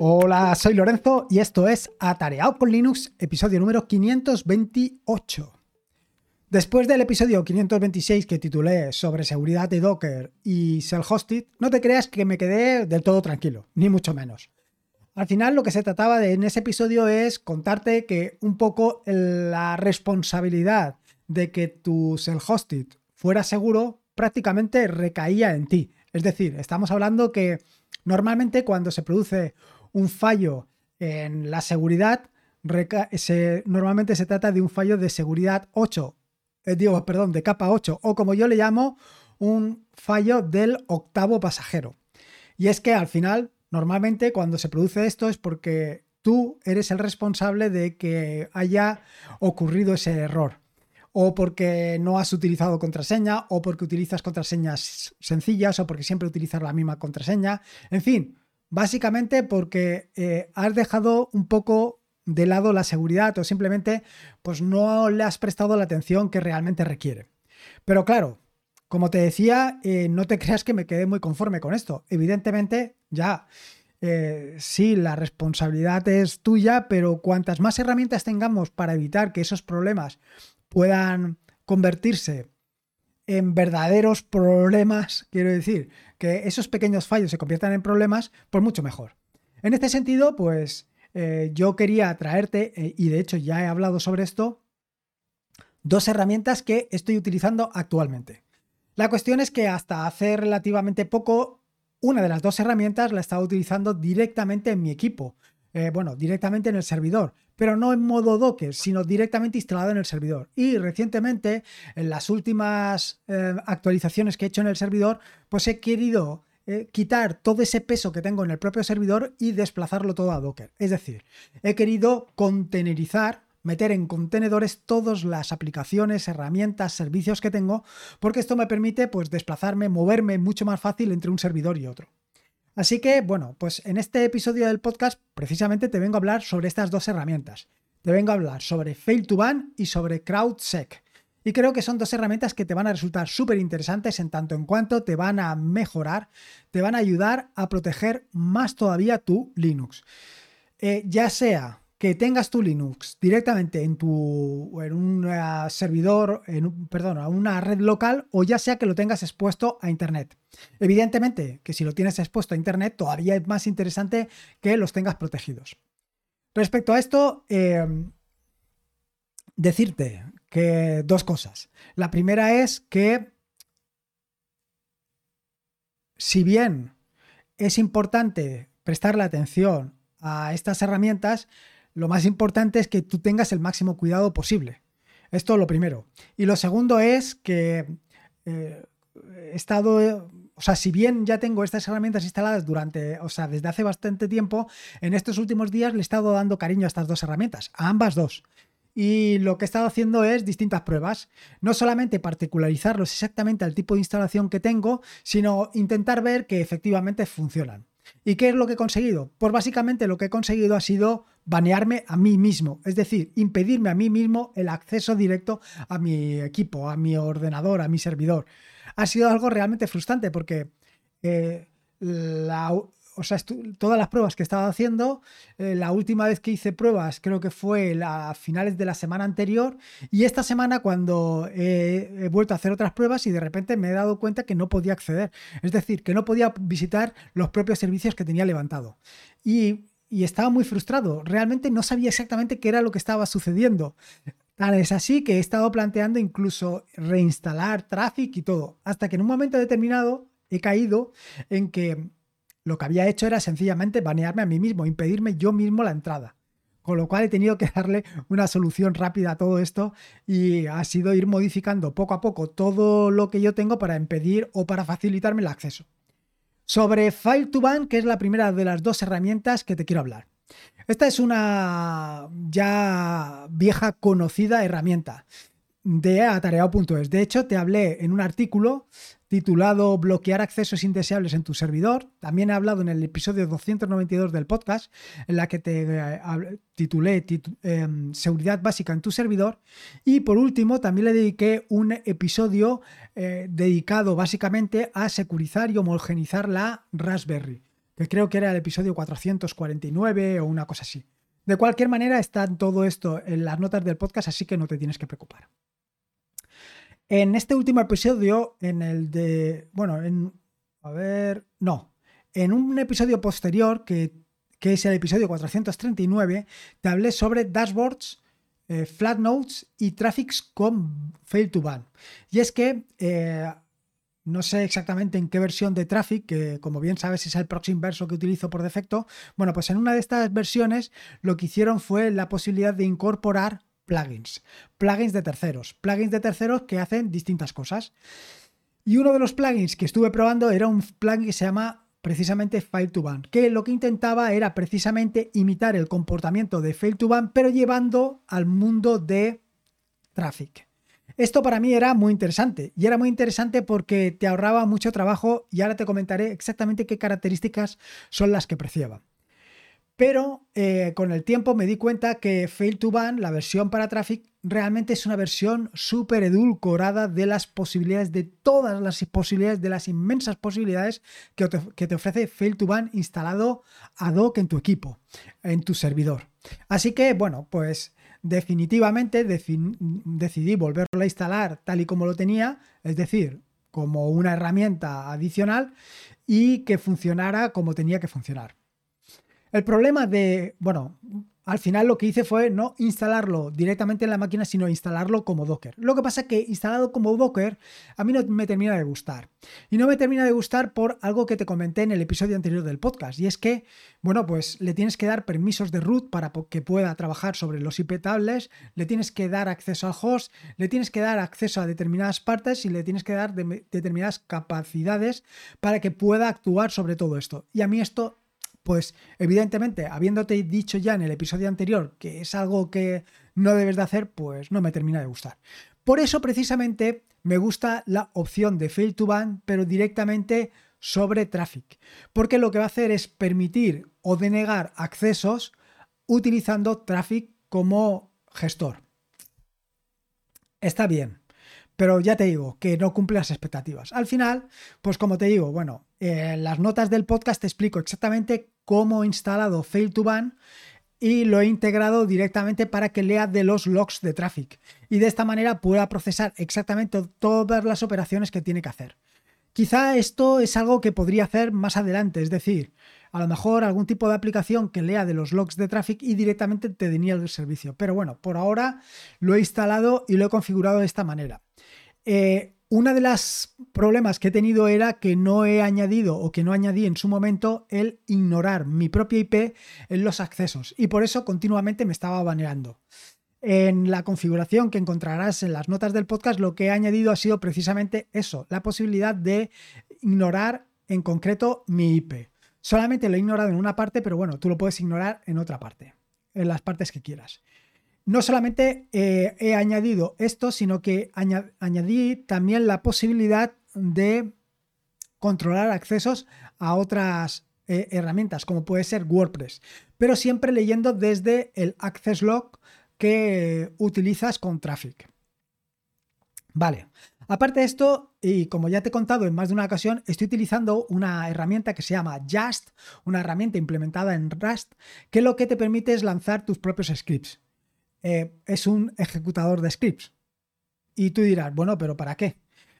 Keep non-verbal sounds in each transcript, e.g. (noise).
Hola, soy Lorenzo y esto es Atareado con Linux, episodio número 528. Después del episodio 526 que titulé sobre seguridad de Docker y self-hosted, no te creas que me quedé del todo tranquilo, ni mucho menos. Al final lo que se trataba de en ese episodio es contarte que un poco la responsabilidad de que tu self-hosted fuera seguro prácticamente recaía en ti. Es decir, estamos hablando que normalmente cuando se produce un fallo en la seguridad, normalmente se trata de un fallo de seguridad 8, eh, digo, perdón, de capa 8, o como yo le llamo, un fallo del octavo pasajero. Y es que al final, normalmente cuando se produce esto es porque tú eres el responsable de que haya ocurrido ese error o porque no has utilizado contraseña, o porque utilizas contraseñas sencillas, o porque siempre utilizas la misma contraseña. En fin, básicamente porque eh, has dejado un poco de lado la seguridad o simplemente pues no le has prestado la atención que realmente requiere. Pero claro, como te decía, eh, no te (laughs) creas que me quedé muy conforme con esto. Evidentemente, ya eh, sí, la responsabilidad es tuya, pero cuantas más herramientas tengamos para evitar que esos problemas puedan convertirse en verdaderos problemas, quiero decir, que esos pequeños fallos se conviertan en problemas, pues mucho mejor. En este sentido, pues eh, yo quería traerte, eh, y de hecho ya he hablado sobre esto, dos herramientas que estoy utilizando actualmente. La cuestión es que hasta hace relativamente poco, una de las dos herramientas la estaba utilizando directamente en mi equipo. Eh, bueno, directamente en el servidor, pero no en modo Docker, sino directamente instalado en el servidor. Y recientemente, en las últimas eh, actualizaciones que he hecho en el servidor, pues he querido eh, quitar todo ese peso que tengo en el propio servidor y desplazarlo todo a Docker. Es decir, he querido contenerizar meter en contenedores todas las aplicaciones, herramientas, servicios que tengo, porque esto me permite pues desplazarme, moverme mucho más fácil entre un servidor y otro. Así que, bueno, pues en este episodio del podcast precisamente te vengo a hablar sobre estas dos herramientas. Te vengo a hablar sobre Fail to Ban y sobre CrowdSec. Y creo que son dos herramientas que te van a resultar súper interesantes en tanto en cuanto te van a mejorar, te van a ayudar a proteger más todavía tu Linux. Eh, ya sea que tengas tu Linux directamente en tu en un eh, servidor, en perdón, a una red local o ya sea que lo tengas expuesto a internet. Evidentemente que si lo tienes expuesto a internet todavía es más interesante que los tengas protegidos. Respecto a esto, em, decirte que dos cosas. La primera es que si bien es importante prestarle atención a estas herramientas, lo más importante es que tú tengas el máximo cuidado posible. Esto es lo primero. Y lo segundo es que eh, he estado, o sea, si bien ya tengo estas herramientas instaladas durante, o sea, desde hace bastante tiempo, en estos últimos días le he estado dando cariño a estas dos herramientas, a ambas dos. Y lo que he estado haciendo es distintas pruebas. No solamente particularizarlos exactamente al tipo de instalación que tengo, sino intentar ver que efectivamente funcionan. ¿Y qué es lo que he conseguido? Pues básicamente lo que he conseguido ha sido banearme a mí mismo, es decir, impedirme a mí mismo el acceso directo a mi equipo, a mi ordenador, a mi servidor. Ha sido algo realmente frustrante porque eh, la, o sea, todas las pruebas que estaba haciendo, eh, la última vez que hice pruebas creo que fue a finales de la semana anterior y esta semana cuando he vuelto a hacer otras pruebas y de repente me he dado cuenta que no podía acceder, es decir, que no podía visitar los propios servicios que tenía levantado. Y, estaba muy frustrado, realmente no sabía exactamente qué era lo que estaba sucediendo. Tal es así que he estado planteando incluso reinstalar Traffic y todo, hasta que en un momento determinado he caído en que lo que había hecho era sencillamente banearme a mí mismo, impedirme yo mismo la entrada. Con lo cual he tenido que (laughs) darle una solución rápida a todo esto y ha sido ir modificando poco a poco todo lo que yo tengo para impedir o para facilitarme el acceso. Sobre File to Ban, que es la primera de las dos herramientas que te quiero hablar. Esta es una ya vieja conocida herramienta de atareado.es. De hecho, te hablé en un artículo titulado Bloquear accesos indeseables en tu servidor. También he hablado en el episodio 292 del podcast, en la que te eh, titulé em, Seguridad básica en tu servidor. Y por último, también le dediqué un episodio eh, dedicado básicamente a securizar y homogenizar la Raspberry. que creo que era el episodio 449 o una cosa así. De cualquier manera, está todo esto en las notas del podcast, así que no te tienes que preocupar. En este último episodio, en el de. Bueno, en. A ver. No. En un episodio posterior, que, es el episodio 439, te hablé sobre dashboards, eh, flat y traffics con fail to ban. Y es que. Eh, no sé exactamente en qué versión de Traffic, que como bien sabes es el proxy inverso que utilizo por defecto. Bueno, pues en una de estas versiones lo que hicieron fue la posibilidad de incorporar plugins. Plugins de terceros. Plugins de terceros que hacen distintas cosas. Y uno de los plugins que estuve probando era un plugin que se llama precisamente Fail to Ban, que lo que intentaba era precisamente imitar el comportamiento de Fail to Ban, pero llevando al mundo de Traffic. Esto para mí era muy interesante y era muy interesante porque te ahorraba mucho trabajo y ahora te comentaré exactamente qué características son las que preciaba. Pero eh, con el tiempo me di cuenta que Fail to Ban, la versión para Traffic, realmente es una versión súper edulcorada de las posibilidades, de todas las posibilidades, de las inmensas posibilidades que te, ofrece Fail to Ban instalado ad hoc en tu equipo, en tu servidor. Así que, bueno, pues definitivamente decidí volverlo a instalar tal y como lo tenía, es decir, como una herramienta adicional y que funcionara como tenía que funcionar. El problema de, bueno, al final lo que hice fue no instalarlo directamente en la máquina, sino instalarlo como Docker. Lo que pasa es que instalado como Docker a mí no me termina de gustar. Y no me termina de gustar por algo que te comenté en el episodio anterior del podcast. Y es que, bueno, pues le tienes que dar permisos de root para que pueda trabajar sobre los IP tables, le tienes que dar acceso al host, le tienes que dar acceso a determinadas partes y le tienes que dar determinadas capacidades para que pueda actuar sobre todo esto. Y a mí esto pues evidentemente, habiéndote dicho ya en el episodio anterior que es algo que no debes de hacer, pues no me termina de gustar. Por eso precisamente me gusta la opción de fail to ban, pero directamente sobre traffic, porque lo que va a hacer es permitir o denegar accesos utilizando traffic como gestor. Está bien, pero ya te digo que no cumple las expectativas. Al final, pues como te digo, bueno, en las notas del podcast te explico exactamente cómo he instalado Fail to Ban y lo he integrado directamente para que lea de los logs de traffic y de esta manera pueda procesar exactamente todas las operaciones que tiene que hacer. Quizá esto es algo que podría hacer más adelante, es decir, a lo mejor algún tipo de aplicación que lea de los logs de traffic y directamente te deniegue el servicio. Pero bueno, por ahora lo he instalado y lo he configurado de esta manera. Eh, una de las problemas que he tenido era que no he añadido o que no añadí en su momento el ignorar mi propia IP en los accesos y por eso continuamente me estaba baneando. En la configuración que encontrarás en las notas del podcast, lo que he añadido ha sido precisamente eso, la posibilidad de ignorar en concreto mi IP. Solamente lo he ignorado en una parte, pero bueno, tú lo puedes ignorar en otra parte, en las partes que quieras no solamente eh, he añadido esto, sino que añadí también la posibilidad de controlar accesos a otras eh, herramientas, como puede ser WordPress, pero siempre leyendo desde el Access Log que utilizas con Traffic. Vale, aparte de esto, y como ya te he contado en más de una ocasión, estoy utilizando una herramienta que se llama Just, una herramienta implementada en Rust, que lo que te permite es lanzar tus propios scripts. Eh, es un ejecutador de scripts. Y tú dirás, bueno, pero ¿para qué?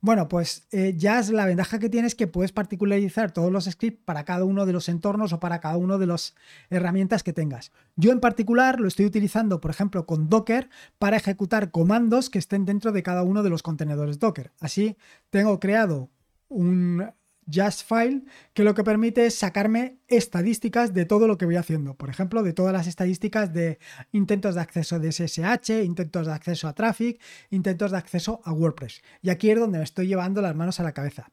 Bueno, pues eh, ya es la ventaja que tienes que puedes particularizar todos los scripts para cada uno de los entornos o para cada uno de las herramientas que tengas. Yo en particular lo estoy utilizando, por ejemplo, con Docker para ejecutar comandos que estén dentro de cada uno de los contenedores Docker. Así tengo creado un Just File, que lo que permite es sacarme estadísticas de todo lo que voy haciendo. Por ejemplo, de todas las estadísticas de intentos de acceso de SSH, intentos de acceso a Traffic, intentos de acceso a WordPress. Y aquí es donde me estoy llevando las manos a la cabeza.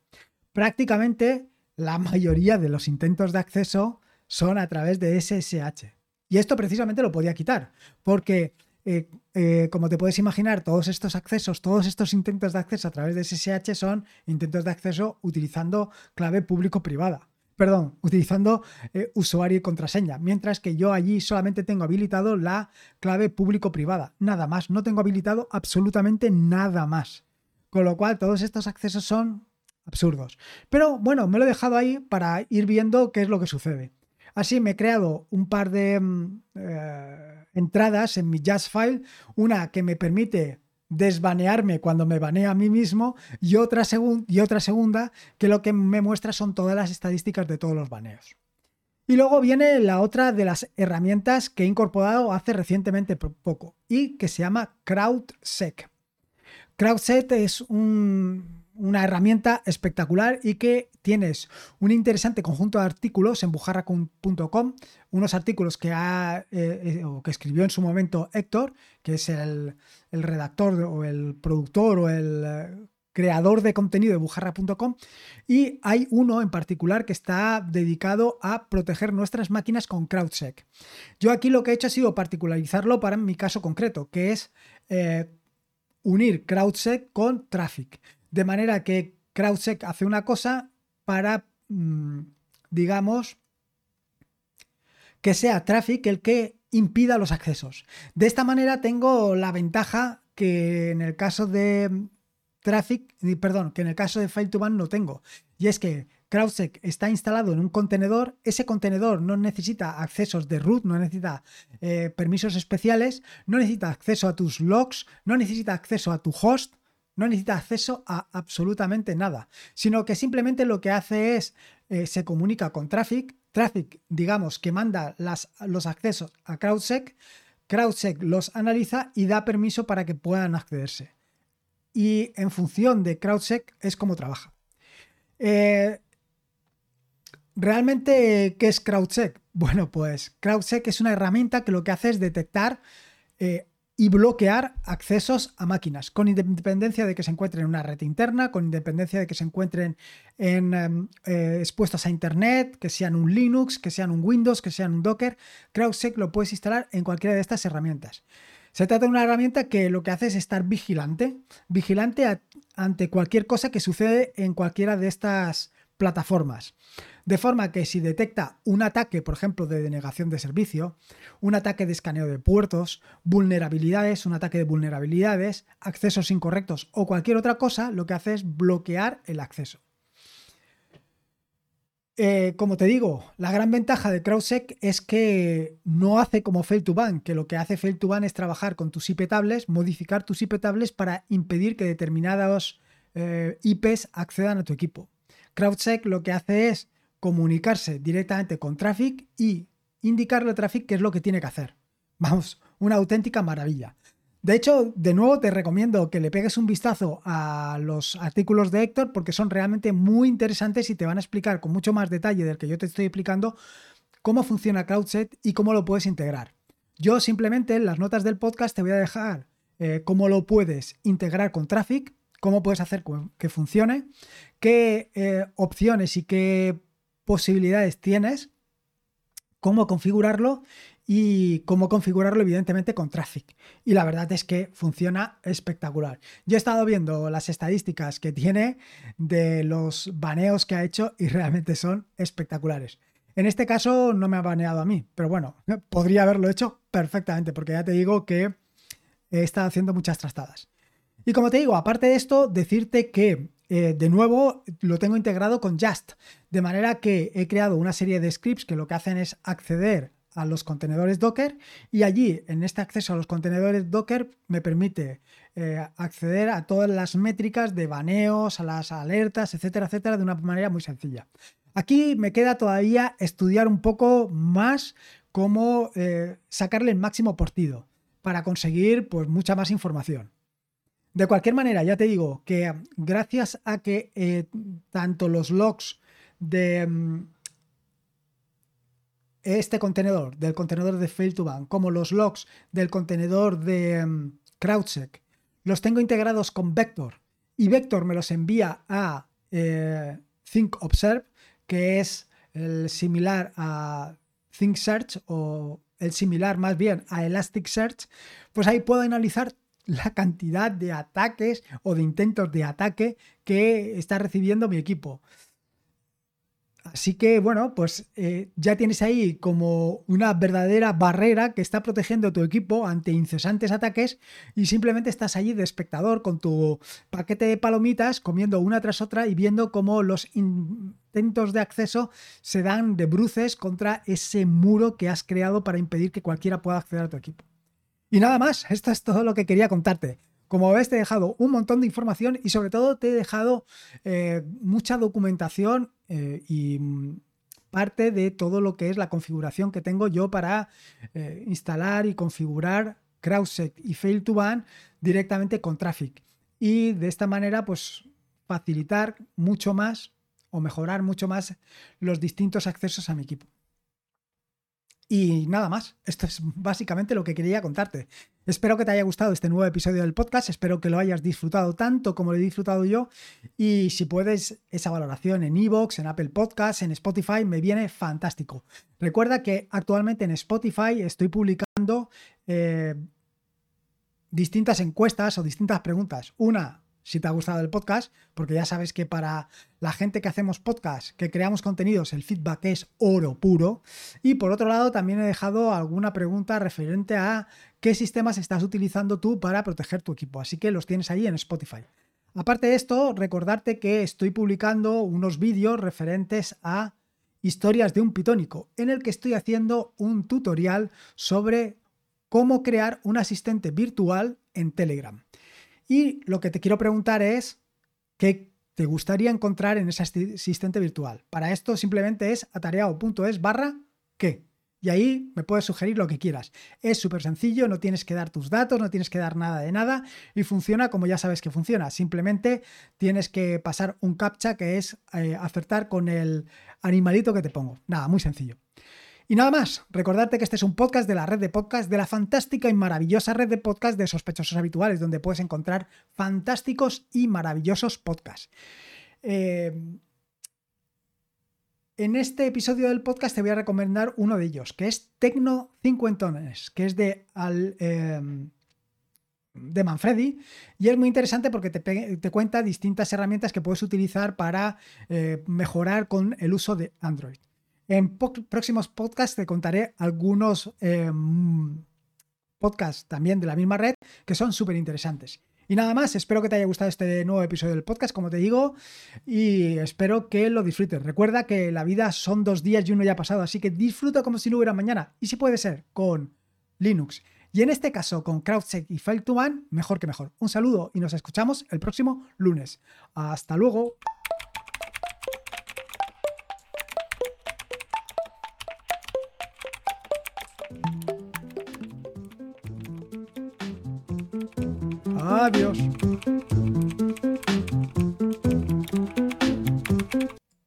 Prácticamente la (laughs) mayoría de los intentos de acceso son a través de SSH. Y esto precisamente lo podía quitar, porque eh, eh, como te puedes imaginar, todos estos accesos, todos estos intentos de acceso a través de SSH son intentos de acceso utilizando clave público-privada. Perdón, utilizando eh, usuario y contraseña, mientras que yo allí solamente tengo habilitado la clave público-privada, nada más, no tengo habilitado absolutamente nada más. Con lo cual, todos estos accesos son absurdos. Pero bueno, me lo he dejado ahí para ir viendo qué es lo que sucede. Así me he creado un par de mm, entradas en mi Jazz File, una que me permite desbanearme cuando me banea a mí mismo y otra, y otra segunda que lo que me muestra son todas las estadísticas de todos los baneos. Y luego viene la otra de las herramientas que he incorporado hace recientemente poco y que se llama CrowdSec. CrowdSec es una herramienta espectacular y que tienes un interesante conjunto de artículos en bujarra.com, unos artículos que, ha, eh, eh, que escribió en su momento Héctor, que es el, el redactor o el productor o el eh, creador de contenido de bujarra.com y hay uno en particular que está dedicado a proteger nuestras máquinas con CrowdSec. Yo aquí lo que he hecho ha sido particularizarlo para mi caso concreto, que es unir CrowdSec con Traffic, de manera que CrowdSec hace una cosa para, mm, digamos, que sea Traffic el que impida los accesos. De esta manera tengo la ventaja que en el caso de Traffic, perdón, que en el caso de Fail to Ban no tengo. Y es que CrowdSec está instalado en un contenedor, ese contenedor no necesita accesos de root, no necesita eh, permisos especiales, no necesita acceso a tus logs, no necesita acceso a tu host, no necesita acceso a absolutamente nada, sino que simplemente lo que hace es, eh, se comunica con Traffic, Traffic, digamos, que manda las, los accesos a CrowdSec, CrowdSec los analiza y da permiso para que puedan accederse y en función de CrowdSec es como trabaja. Eh, ¿Realmente qué es CrowdSec? (laughs) Bueno, pues CrowdSec es una herramienta que lo que hace es detectar eh, y bloquear accesos a máquinas, con independencia de que se encuentren en una red interna, con independencia de que se encuentren en, em, eh, expuestos a Internet, que sean un Linux, que sean un Windows, que sean un Docker. CrowdSec lo puedes instalar en cualquiera de estas herramientas. Se trata de una herramienta que lo que hace es estar vigilante, vigilante ante cualquier cosa que sucede en cualquiera de estas plataformas. De forma que si detecta un ataque, por ejemplo, de denegación de servicio, un ataque de escaneo de puertos, vulnerabilidades, un ataque de vulnerabilidades, accesos incorrectos o cualquier otra cosa, lo que hace es bloquear el acceso. Eh, como te digo, la gran ventaja de CrowdSec es que no hace como Fail2Ban, que lo que hace Fail2Ban es trabajar con tus IP tables, modificar tus IP tables para impedir que determinados eh, IPs accedan a tu equipo. CrowdSec lo que hace es comunicarse directamente con Traffic y indicarle a Traffic qué es lo que tiene que hacer. Vamos, una auténtica maravilla. De hecho, de nuevo te recomiendo que le pegues un vistazo a los artículos de Héctor porque son realmente muy interesantes y te van a explicar con mucho más detalle del que yo te estoy explicando cómo funciona CloudSet y cómo lo puedes integrar. Yo simplemente en las notas del podcast te voy a dejar eh, cómo lo puedes integrar con Traffic, cómo puedes hacer que funcione, qué eh, opciones y qué posibilidades tienes, cómo configurarlo y cómo configurarlo evidentemente con Traffic. Y la verdad es que funciona espectacular. Yo he estado viendo las estadísticas que tiene de los baneos que ha hecho y realmente son espectaculares. En este caso no me ha baneado a mí, pero bueno, podría haberlo hecho perfectamente porque ya te digo que he estado haciendo muchas trastadas. Y como te digo, aparte de esto, decirte que eh, de nuevo lo tengo integrado con Just, de manera que he creado una serie de scripts que lo que hacen es acceder a los contenedores Docker y allí en este acceso a los contenedores Docker me permite eh, acceder a todas las métricas de baneos, a las alertas, etcétera, etcétera, de una manera muy sencilla. Aquí me queda todavía estudiar un poco más cómo eh, sacarle el máximo partido para conseguir pues mucha más información. De cualquier manera, ya te digo que gracias a que eh, tanto los logs de, mm, este contenedor, del contenedor de Fail2Ban, como los logs del contenedor de um, CrowdSec, los tengo integrados con Vector. Y Vector me los envía a eh, ThinkObserve, que es el similar a ThinkSearch o el similar más bien a Elasticsearch, pues ahí puedo analizar la cantidad de ataques o de intentos de ataque que está recibiendo mi equipo Así que bueno, pues eh, ya tienes ahí como una verdadera barrera que está protegiendo a tu equipo ante incesantes ataques y simplemente estás allí de espectador con tu paquete de palomitas comiendo una tras otra y viendo cómo los intentos de acceso se dan de bruces contra ese muro que has creado para impedir que cualquiera pueda acceder a tu equipo. Y nada más, esto es todo lo que quería contarte. Como ves, te he dejado un montón de información y sobre todo te he dejado eh, mucha documentación eh, y mm, parte de todo lo que es la configuración que tengo yo para eh, instalar y configurar CrowdSec y Fail2Ban directamente con Traffic. Y de esta manera, pues facilitar mucho más o mejorar mucho más los distintos accesos a mi equipo. Y nada más, esto es básicamente lo que quería contarte. Espero que te haya gustado este nuevo episodio del podcast, espero que lo hayas disfrutado tanto como lo he disfrutado yo y si puedes esa valoración en Evox, en Apple Podcasts, en Spotify, me viene fantástico. Recuerda que actualmente en Spotify estoy publicando eh, distintas encuestas o distintas preguntas. Una si te ha gustado el podcast, porque ya sabes que para la gente que hacemos podcast, que creamos contenidos, el feedback es oro puro. Y por otro lado, también he dejado alguna pregunta referente a qué sistemas estás utilizando tú para proteger tu equipo. Así que los tienes ahí en Spotify. Aparte de esto, recordarte que estoy publicando unos vídeos referentes a historias de un pitónico, en el que estoy haciendo un tutorial sobre cómo crear un asistente virtual en Telegram. Y lo que te quiero preguntar es, ¿qué te gustaría encontrar en ese asistente virtual? Para esto simplemente es atareado.es barra qué. Y ahí me puedes sugerir lo que quieras. Es súper sencillo, no tienes que dar tus datos, no tienes que dar nada de nada y funciona como ya sabes que funciona. Simplemente tienes que pasar un captcha que es eh, acertar con el animalito que te pongo. Nada, muy sencillo. Y nada más, recordarte que este es un podcast de la red de podcast, de la fantástica y maravillosa red de podcast de sospechosos habituales, donde puedes encontrar fantásticos y maravillosos podcasts. Eh, en este episodio del podcast te voy a recomendar uno de ellos, que es Tecno Cincuentones, que es de al, em, de Manfredi y es muy interesante porque te, cuenta distintas herramientas que puedes utilizar para eh, mejorar con el uso de Android. En próximos podcasts te contaré algunos em, podcasts también de la misma red que son súper interesantes. Y nada más, espero que te haya gustado este nuevo episodio del podcast, como te digo, y espero que lo disfrutes. Recuerda que la vida son dos días y uno ya ha pasado, así que disfruta como si no hubiera mañana. Y si puede ser, con Linux. Y en este caso, con CrowdSec y File2Man, mejor que mejor. Un saludo y nos escuchamos el próximo lunes. Hasta luego. Adiós.